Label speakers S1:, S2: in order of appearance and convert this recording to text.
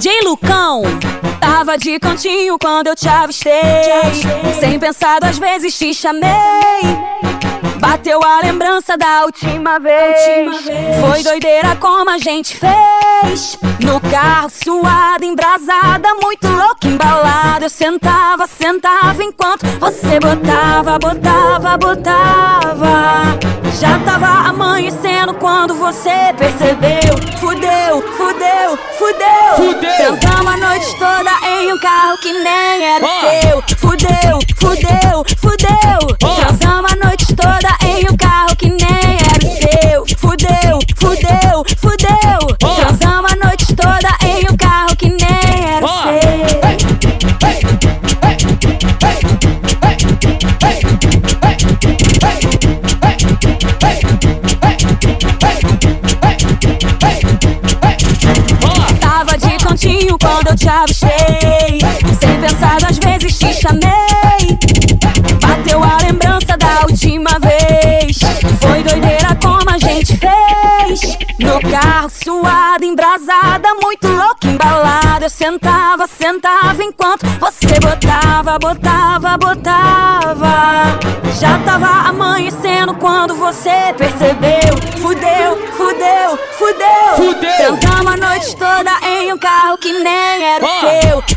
S1: DJ Lucão. Tava de cantinho quando eu te avistei. Sem pensar duas vezes te chamei. Bateu a lembrança da última vez. Foi doideira como a gente fez. No carro, suada, embrasada, muito louca, embalada. Eu sentava, sentava enquanto você botava, botava, botava. Já tava amanhecendo quando você percebeu. Fudeu, fudeu, fudeu.
S2: Fudeu.
S1: Transamos a noite toda em um carro que nem era
S2: Ó.
S1: seu. Fudeu, fudeu. Te avistei. Sem pensar duas vezes te chamei. Bateu a lembrança da última vez. Foi doideira como a gente fez. No carro, suada, embrasada, muito louca, embalada. Eu sentava, sentava enquanto você botava, botava, botava. Já tava amanhecendo quando você percebeu. Fudeu, fudeu, fudeu.
S2: Fudeu.
S1: Transamos a noite toda em um carro que nem era
S2: Ó.
S1: seu.